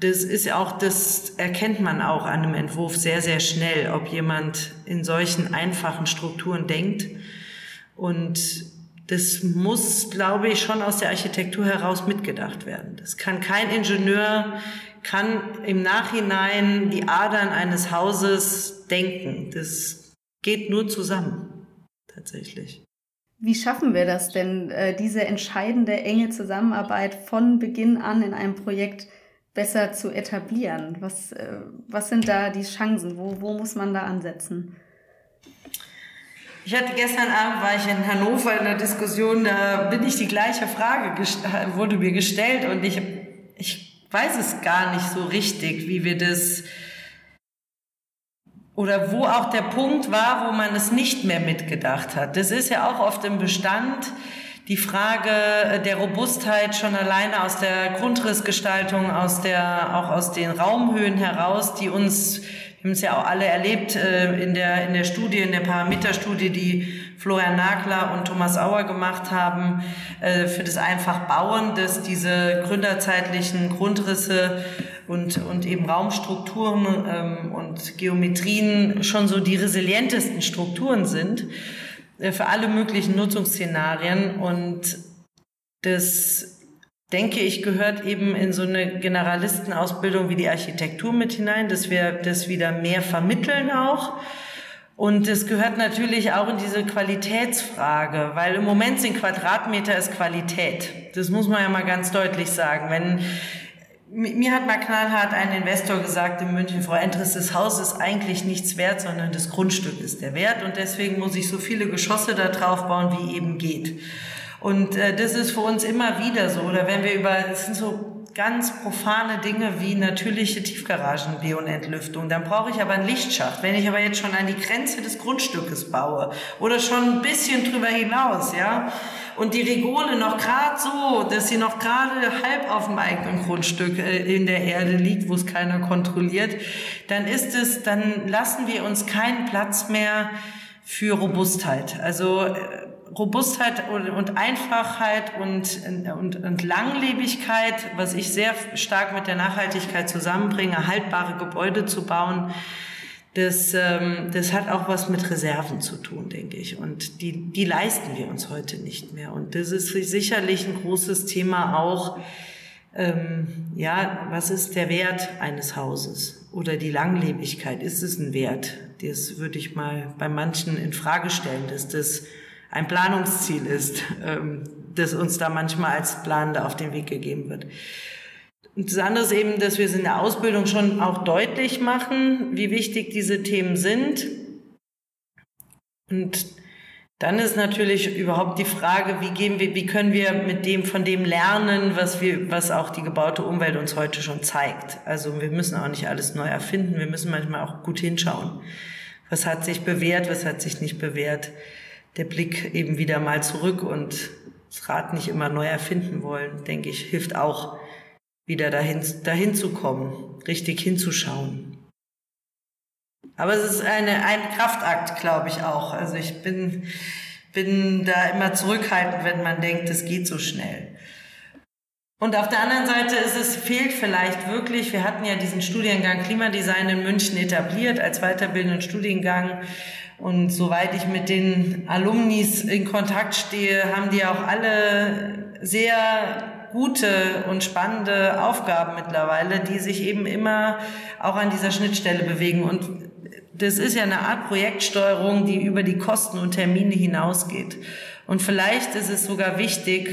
das ist auch, das erkennt man auch an einem Entwurf sehr, sehr schnell, ob jemand in solchen einfachen Strukturen denkt. Und das muss, glaube ich, schon aus der Architektur heraus mitgedacht werden. Das kann kein Ingenieur kann im Nachhinein die Adern eines Hauses denken. Das geht nur zusammen, tatsächlich. Wie schaffen wir das denn, äh, diese entscheidende enge Zusammenarbeit von Beginn an in einem Projekt besser zu etablieren? Was, äh, was sind da die Chancen? Wo, wo muss man da ansetzen? Ich hatte gestern Abend war ich in Hannover in der Diskussion, da bin ich die gleiche Frage wurde mir gestellt und ich ich weiß es gar nicht so richtig, wie wir das oder wo auch der Punkt war, wo man es nicht mehr mitgedacht hat. Das ist ja auch oft im Bestand die Frage der Robustheit schon alleine aus der Grundrissgestaltung, aus der, auch aus den Raumhöhen heraus, die uns, haben es ja auch alle erlebt äh, in der, in der Studie, in der Parameterstudie, die Florian Nagler und Thomas Auer gemacht haben, äh, für das einfach Bauen, dass diese gründerzeitlichen Grundrisse und, und eben Raumstrukturen ähm, und Geometrien schon so die resilientesten Strukturen sind äh, für alle möglichen Nutzungsszenarien. Und das denke ich, gehört eben in so eine Generalistenausbildung wie die Architektur mit hinein, dass wir das wieder mehr vermitteln auch und es gehört natürlich auch in diese Qualitätsfrage, weil im Moment sind Quadratmeter ist Qualität. Das muss man ja mal ganz deutlich sagen. Wenn mir hat mal knallhart ein Investor gesagt in München, Frau Entres, das Haus ist eigentlich nichts wert, sondern das Grundstück ist der Wert und deswegen muss ich so viele Geschosse da drauf bauen, wie eben geht. Und äh, das ist für uns immer wieder so. Oder wenn wir über, es sind so ganz profane Dinge wie natürliche Tiefgaragen, und Entlüftung. Dann brauche ich aber einen Lichtschacht. Wenn ich aber jetzt schon an die Grenze des Grundstückes baue oder schon ein bisschen drüber hinaus, ja, und die Regole noch gerade so, dass sie noch gerade halb auf dem eigenen Grundstück äh, in der Erde liegt, wo es keiner kontrolliert, dann ist es, dann lassen wir uns keinen Platz mehr für Robustheit. Also äh, Robustheit und Einfachheit und, und, und Langlebigkeit, was ich sehr stark mit der Nachhaltigkeit zusammenbringe, haltbare Gebäude zu bauen, das, ähm, das hat auch was mit Reserven zu tun, denke ich. Und die, die leisten wir uns heute nicht mehr. Und das ist sicherlich ein großes Thema auch. Ähm, ja, was ist der Wert eines Hauses oder die Langlebigkeit? Ist es ein Wert? Das würde ich mal bei manchen in Frage stellen, dass das ein Planungsziel ist, ähm, das uns da manchmal als Planende auf den Weg gegeben wird. Und das andere ist eben, dass wir es in der Ausbildung schon auch deutlich machen, wie wichtig diese Themen sind. Und dann ist natürlich überhaupt die Frage, wie gehen wir, wie können wir mit dem, von dem lernen, was wir, was auch die gebaute Umwelt uns heute schon zeigt. Also wir müssen auch nicht alles neu erfinden, wir müssen manchmal auch gut hinschauen was hat sich bewährt, was hat sich nicht bewährt. Der Blick eben wieder mal zurück und das Rad nicht immer neu erfinden wollen, denke ich, hilft auch, wieder dahin, dahin zu kommen, richtig hinzuschauen. Aber es ist eine, ein Kraftakt, glaube ich auch. Also ich bin, bin da immer zurückhaltend, wenn man denkt, es geht so schnell. Und auf der anderen Seite ist es, fehlt vielleicht wirklich, wir hatten ja diesen Studiengang Klimadesign in München etabliert als weiterbildenden Studiengang. Und soweit ich mit den Alumnis in Kontakt stehe, haben die auch alle sehr gute und spannende Aufgaben mittlerweile, die sich eben immer auch an dieser Schnittstelle bewegen. Und das ist ja eine Art Projektsteuerung, die über die Kosten und Termine hinausgeht. Und vielleicht ist es sogar wichtig,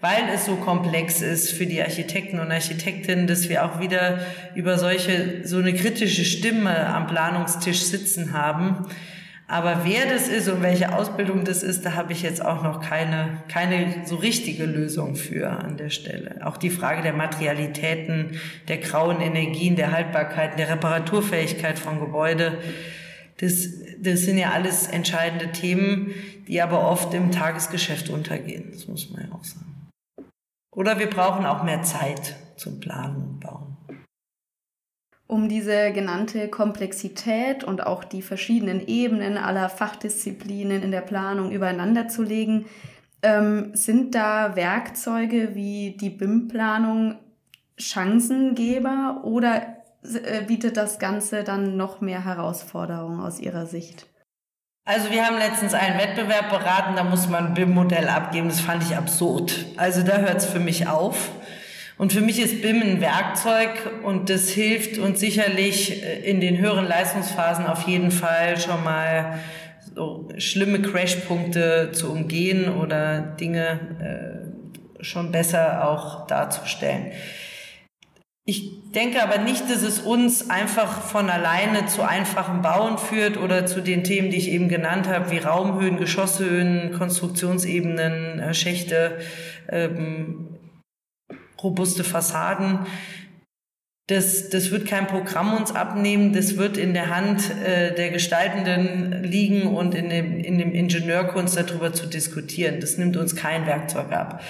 weil es so komplex ist für die Architekten und Architektinnen, dass wir auch wieder über solche, so eine kritische Stimme am Planungstisch sitzen haben. Aber wer das ist und welche Ausbildung das ist, da habe ich jetzt auch noch keine, keine so richtige Lösung für an der Stelle. Auch die Frage der Materialitäten, der grauen Energien, der Haltbarkeit, der Reparaturfähigkeit von Gebäude, das, das sind ja alles entscheidende Themen, die aber oft im Tagesgeschäft untergehen. Das muss man ja auch sagen. Oder wir brauchen auch mehr Zeit zum Planen und Bauen. Um diese genannte Komplexität und auch die verschiedenen Ebenen aller Fachdisziplinen in der Planung übereinander zu legen, ähm, sind da Werkzeuge wie die BIM-Planung Chancengeber oder bietet das Ganze dann noch mehr Herausforderungen aus Ihrer Sicht? Also wir haben letztens einen Wettbewerb beraten, da muss man ein BIM-Modell abgeben. Das fand ich absurd. Also da hört es für mich auf. Und für mich ist BIM ein Werkzeug und das hilft uns sicherlich äh, in den höheren Leistungsphasen auf jeden Fall schon mal so schlimme Crashpunkte zu umgehen oder Dinge äh, schon besser auch darzustellen. Ich denke aber nicht, dass es uns einfach von alleine zu einfachem Bauen führt oder zu den Themen, die ich eben genannt habe, wie Raumhöhen, Geschosshöhen, Konstruktionsebenen, äh, Schächte, ähm, robuste Fassaden. Das, das wird kein Programm uns abnehmen, das wird in der Hand äh, der Gestaltenden liegen und in dem, in dem Ingenieurkunst darüber zu diskutieren. Das nimmt uns kein Werkzeug ab.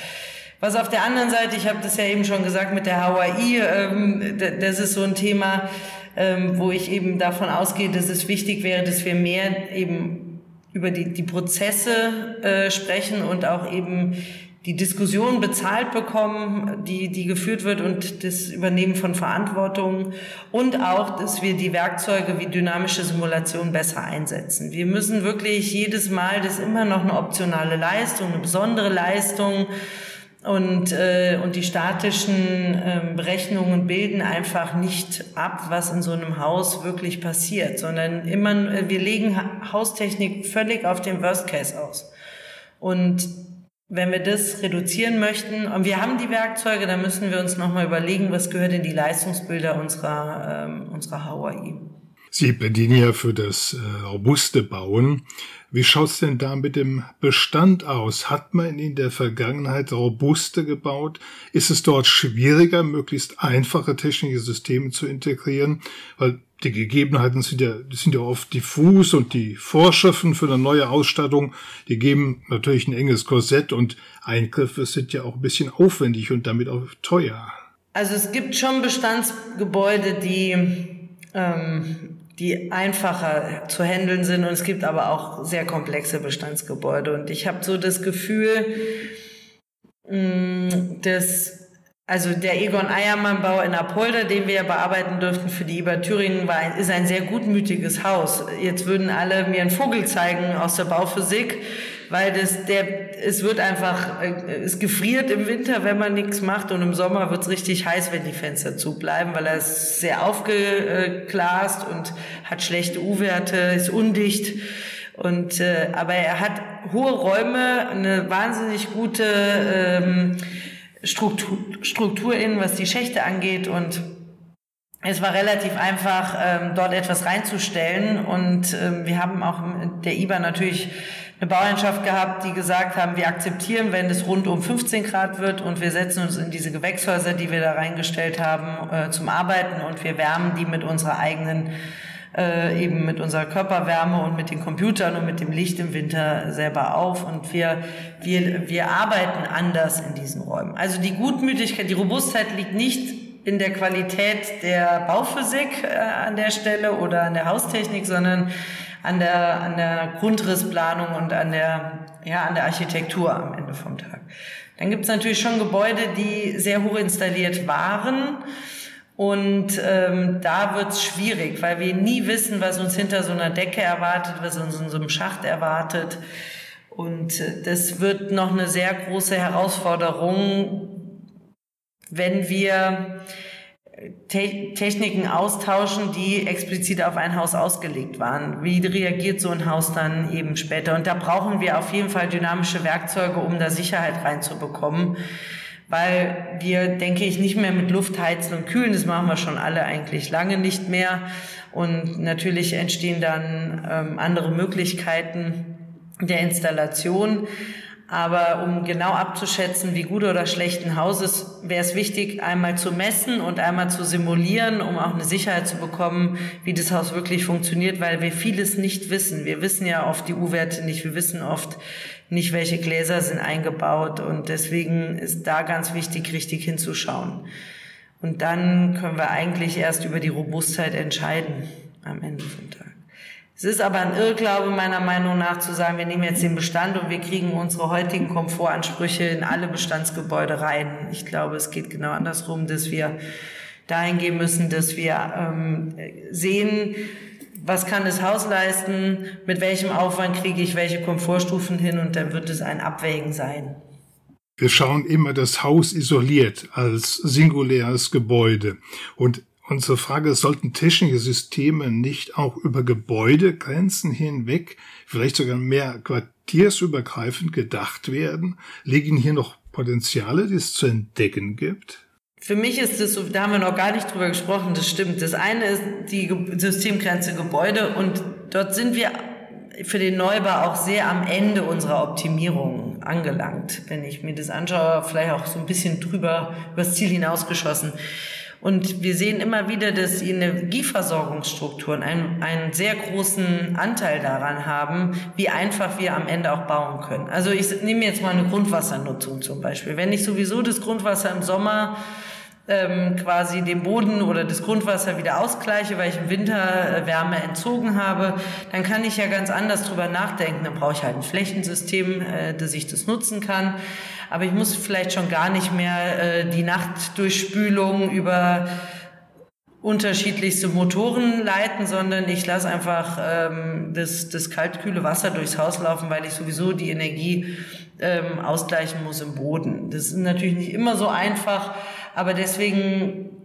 Was auf der anderen Seite, ich habe das ja eben schon gesagt mit der Hawaii, ähm, das ist so ein Thema, ähm, wo ich eben davon ausgehe, dass es wichtig wäre, dass wir mehr eben über die, die Prozesse äh, sprechen und auch eben die Diskussion bezahlt bekommen, die, die geführt wird und das Übernehmen von Verantwortung und auch, dass wir die Werkzeuge wie dynamische Simulation besser einsetzen. Wir müssen wirklich jedes Mal, das ist immer noch eine optionale Leistung, eine besondere Leistung, und, äh, und die statischen äh, Berechnungen bilden einfach nicht ab, was in so einem Haus wirklich passiert, sondern immer, äh, wir legen Haustechnik völlig auf den Worst Case aus. Und wenn wir das reduzieren möchten, und wir haben die Werkzeuge, dann müssen wir uns nochmal überlegen, was gehört in die Leistungsbilder unserer, ähm, unserer HAI. Sie bedienen ja für das äh, robuste Bauen. Wie schaut's denn da mit dem Bestand aus? Hat man in der Vergangenheit robuste gebaut? Ist es dort schwieriger, möglichst einfache technische Systeme zu integrieren? Weil die Gegebenheiten sind ja, sind ja oft diffus und die Vorschriften für eine neue Ausstattung, die geben natürlich ein enges Korsett und Eingriffe sind ja auch ein bisschen aufwendig und damit auch teuer. Also es gibt schon Bestandsgebäude, die ähm, die einfacher zu handeln sind. Und es gibt aber auch sehr komplexe Bestandsgebäude. Und ich habe so das Gefühl, mm, dass also der Egon Eiermann Bau in Apolda, den wir ja bearbeiten durften für die IBA Thüringen, war, ist ein sehr gutmütiges Haus. Jetzt würden alle mir einen Vogel zeigen aus der Bauphysik weil das, der, es wird einfach, äh, es gefriert im Winter, wenn man nichts macht. Und im Sommer wird es richtig heiß, wenn die Fenster zu bleiben, weil er ist sehr aufgeglast und hat schlechte U-Werte, ist undicht. Und äh, aber er hat hohe Räume, eine wahnsinnig gute ähm, Struktur, Struktur innen, was die Schächte angeht. Und es war relativ einfach, ähm, dort etwas reinzustellen. Und ähm, wir haben auch der IBA natürlich eine Bauernschaft gehabt, die gesagt haben, wir akzeptieren, wenn es rund um 15 Grad wird und wir setzen uns in diese Gewächshäuser, die wir da reingestellt haben, äh, zum Arbeiten und wir wärmen die mit unserer eigenen äh, eben mit unserer Körperwärme und mit den Computern und mit dem Licht im Winter selber auf und wir, wir, wir arbeiten anders in diesen Räumen. Also die Gutmütigkeit, die Robustheit liegt nicht in der Qualität der Bauphysik äh, an der Stelle oder an der Haustechnik, sondern an der, an der Grundrissplanung und an der, ja, an der Architektur am Ende vom Tag. Dann gibt es natürlich schon Gebäude, die sehr hoch installiert waren. Und ähm, da wird's schwierig, weil wir nie wissen, was uns hinter so einer Decke erwartet, was uns in so einem Schacht erwartet. Und äh, das wird noch eine sehr große Herausforderung, wenn wir Te Techniken austauschen, die explizit auf ein Haus ausgelegt waren. Wie reagiert so ein Haus dann eben später? Und da brauchen wir auf jeden Fall dynamische Werkzeuge, um da Sicherheit reinzubekommen. Weil wir, denke ich, nicht mehr mit Luft heizen und kühlen, das machen wir schon alle eigentlich lange nicht mehr. Und natürlich entstehen dann ähm, andere Möglichkeiten der Installation. Aber um genau abzuschätzen, wie gut oder schlecht ein Haus ist, wäre es wichtig, einmal zu messen und einmal zu simulieren, um auch eine Sicherheit zu bekommen, wie das Haus wirklich funktioniert, weil wir vieles nicht wissen. Wir wissen ja oft die U-Werte nicht, wir wissen oft nicht, welche Gläser sind eingebaut und deswegen ist da ganz wichtig, richtig hinzuschauen. Und dann können wir eigentlich erst über die Robustheit entscheiden am Ende vom Tag. Es ist aber ein Irrglaube meiner Meinung nach zu sagen, wir nehmen jetzt den Bestand und wir kriegen unsere heutigen Komfortansprüche in alle Bestandsgebäude rein. Ich glaube, es geht genau andersrum, dass wir dahin gehen müssen, dass wir ähm, sehen, was kann das Haus leisten, mit welchem Aufwand kriege ich welche Komfortstufen hin und dann wird es ein Abwägen sein. Wir schauen immer das Haus isoliert als singuläres Gebäude. Und Unsere Frage ist, sollten technische Systeme nicht auch über Gebäudegrenzen hinweg, vielleicht sogar mehr quartiersübergreifend gedacht werden? Liegen hier noch Potenziale, die es zu entdecken gibt? Für mich ist das da haben wir noch gar nicht drüber gesprochen, das stimmt. Das eine ist die Systemgrenze Gebäude und dort sind wir für den Neubau auch sehr am Ende unserer Optimierung angelangt. Wenn ich mir das anschaue, vielleicht auch so ein bisschen drüber übers Ziel hinausgeschossen. Und wir sehen immer wieder, dass die Energieversorgungsstrukturen einen, einen sehr großen Anteil daran haben, wie einfach wir am Ende auch bauen können. Also ich nehme jetzt mal eine Grundwassernutzung zum Beispiel. Wenn ich sowieso das Grundwasser im Sommer ähm, quasi den Boden oder das Grundwasser wieder ausgleiche, weil ich im Winter äh, Wärme entzogen habe, dann kann ich ja ganz anders drüber nachdenken. Dann brauche ich halt ein Flächensystem, äh, dass ich das nutzen kann aber ich muss vielleicht schon gar nicht mehr äh, die Nachtdurchspülung über unterschiedlichste Motoren leiten, sondern ich lasse einfach ähm, das, das kaltkühle Wasser durchs Haus laufen, weil ich sowieso die Energie ähm, ausgleichen muss im Boden. Das ist natürlich nicht immer so einfach, aber deswegen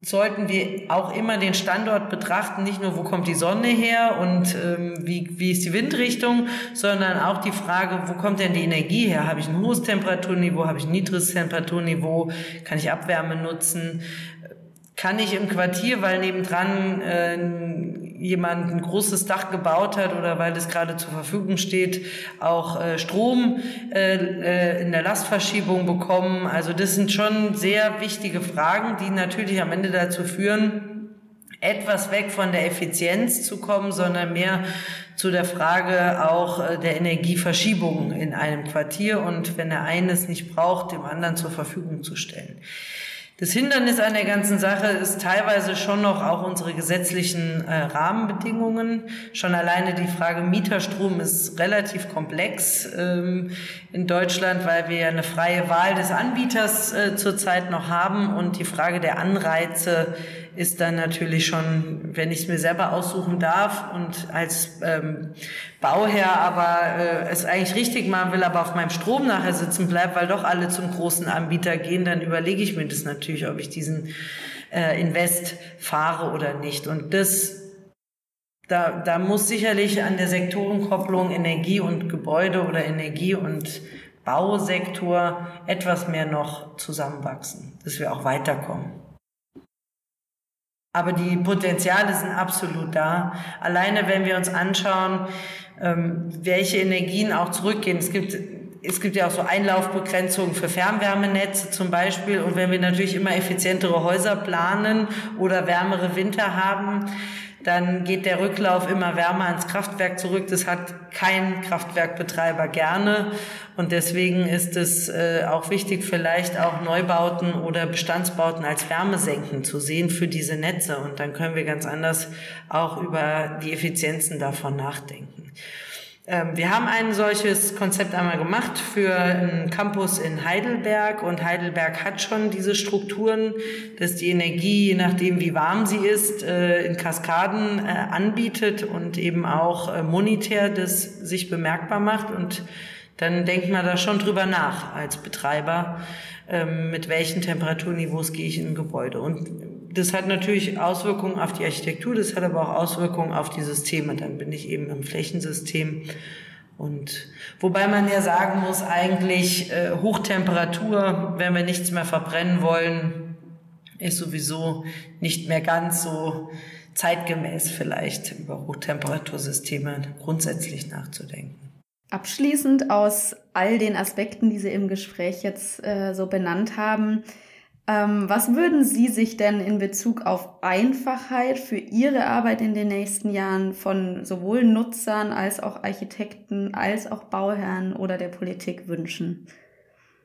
sollten wir auch immer den Standort betrachten, nicht nur, wo kommt die Sonne her und ähm, wie, wie ist die Windrichtung, sondern auch die Frage, wo kommt denn die Energie her? Habe ich ein hohes Temperaturniveau, habe ich ein niedriges Temperaturniveau, kann ich Abwärme nutzen? Kann ich im Quartier, weil nebendran äh, jemand ein großes Dach gebaut hat oder weil es gerade zur Verfügung steht, auch äh, Strom äh, äh, in der Lastverschiebung bekommen. Also das sind schon sehr wichtige Fragen, die natürlich am Ende dazu führen, etwas weg von der Effizienz zu kommen, sondern mehr zu der Frage auch äh, der Energieverschiebung in einem Quartier und wenn der eine es nicht braucht, dem anderen zur Verfügung zu stellen. Das Hindernis an der ganzen Sache ist teilweise schon noch auch unsere gesetzlichen äh, Rahmenbedingungen. Schon alleine die Frage Mieterstrom ist relativ komplex ähm, in Deutschland, weil wir ja eine freie Wahl des Anbieters äh, zurzeit noch haben und die Frage der Anreize ist dann natürlich schon, wenn ich es mir selber aussuchen darf und als ähm, Bauherr aber äh, es eigentlich richtig machen will, aber auf meinem Strom nachher sitzen bleibt, weil doch alle zum großen Anbieter gehen, dann überlege ich mir das natürlich, ob ich diesen äh, Invest fahre oder nicht. Und das da, da muss sicherlich an der Sektorenkopplung Energie und Gebäude oder Energie und Bausektor etwas mehr noch zusammenwachsen, dass wir auch weiterkommen. Aber die Potenziale sind absolut da. Alleine wenn wir uns anschauen, ähm, welche Energien auch zurückgehen. Es gibt es gibt ja auch so Einlaufbegrenzungen für Fernwärmenetze zum Beispiel. Und wenn wir natürlich immer effizientere Häuser planen oder wärmere Winter haben, dann geht der Rücklauf immer wärmer ins Kraftwerk zurück. Das hat kein Kraftwerkbetreiber gerne. Und deswegen ist es äh, auch wichtig, vielleicht auch Neubauten oder Bestandsbauten als Wärmesenken zu sehen für diese Netze. Und dann können wir ganz anders auch über die Effizienzen davon nachdenken. Ähm, wir haben ein solches Konzept einmal gemacht für einen Campus in Heidelberg und Heidelberg hat schon diese Strukturen, dass die Energie, je nachdem wie warm sie ist, äh, in Kaskaden äh, anbietet und eben auch äh, monetär das sich bemerkbar macht und dann denkt man da schon drüber nach als Betreiber, ähm, mit welchen Temperaturniveaus gehe ich in ein Gebäude. Und das hat natürlich Auswirkungen auf die Architektur, das hat aber auch Auswirkungen auf die Systeme. Dann bin ich eben im Flächensystem. Und wobei man ja sagen muss, eigentlich äh, Hochtemperatur, wenn wir nichts mehr verbrennen wollen, ist sowieso nicht mehr ganz so zeitgemäß vielleicht über Hochtemperatursysteme grundsätzlich nachzudenken. Abschließend aus all den Aspekten, die Sie im Gespräch jetzt äh, so benannt haben, ähm, was würden Sie sich denn in Bezug auf Einfachheit für Ihre Arbeit in den nächsten Jahren von sowohl Nutzern als auch Architekten als auch Bauherren oder der Politik wünschen?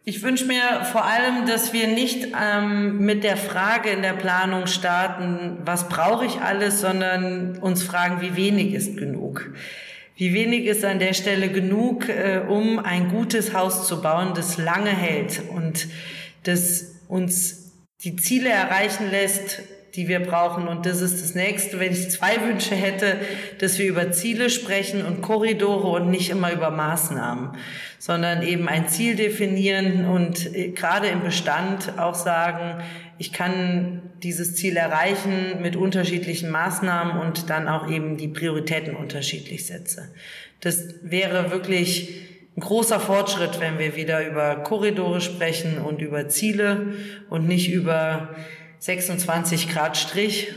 Ich wünsche mir vor allem, dass wir nicht ähm, mit der Frage in der Planung starten, was brauche ich alles, sondern uns fragen, wie wenig ist genug. Wie wenig ist an der Stelle genug, äh, um ein gutes Haus zu bauen, das lange hält und das uns die Ziele erreichen lässt, die wir brauchen. Und das ist das Nächste. Wenn ich zwei Wünsche hätte, dass wir über Ziele sprechen und Korridore und nicht immer über Maßnahmen, sondern eben ein Ziel definieren und äh, gerade im Bestand auch sagen, ich kann dieses Ziel erreichen mit unterschiedlichen Maßnahmen und dann auch eben die Prioritäten unterschiedlich setze. Das wäre wirklich ein großer Fortschritt, wenn wir wieder über Korridore sprechen und über Ziele und nicht über 26 Grad Strich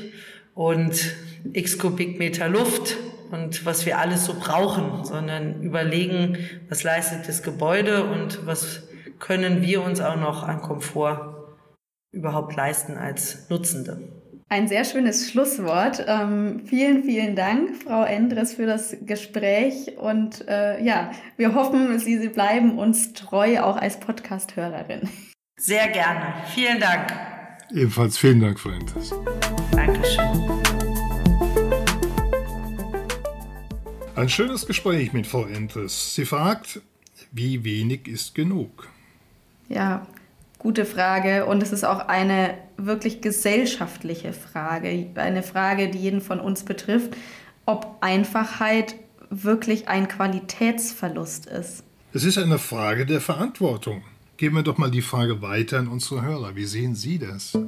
und x Kubikmeter Luft und was wir alles so brauchen, sondern überlegen, was leistet das Gebäude und was können wir uns auch noch an Komfort überhaupt leisten als Nutzende. Ein sehr schönes Schlusswort. Ähm, vielen, vielen Dank, Frau Endres, für das Gespräch. Und äh, ja, wir hoffen, Sie, Sie bleiben uns treu, auch als Podcast-Hörerin. Sehr gerne. Vielen Dank. Ebenfalls vielen Dank, Frau Endres. Dankeschön. Ein schönes Gespräch mit Frau Endres. Sie fragt, wie wenig ist genug? Ja, Gute Frage. Und es ist auch eine wirklich gesellschaftliche Frage. Eine Frage, die jeden von uns betrifft, ob Einfachheit wirklich ein Qualitätsverlust ist. Es ist eine Frage der Verantwortung. Geben wir doch mal die Frage weiter an unsere Hörer. Wie sehen Sie das?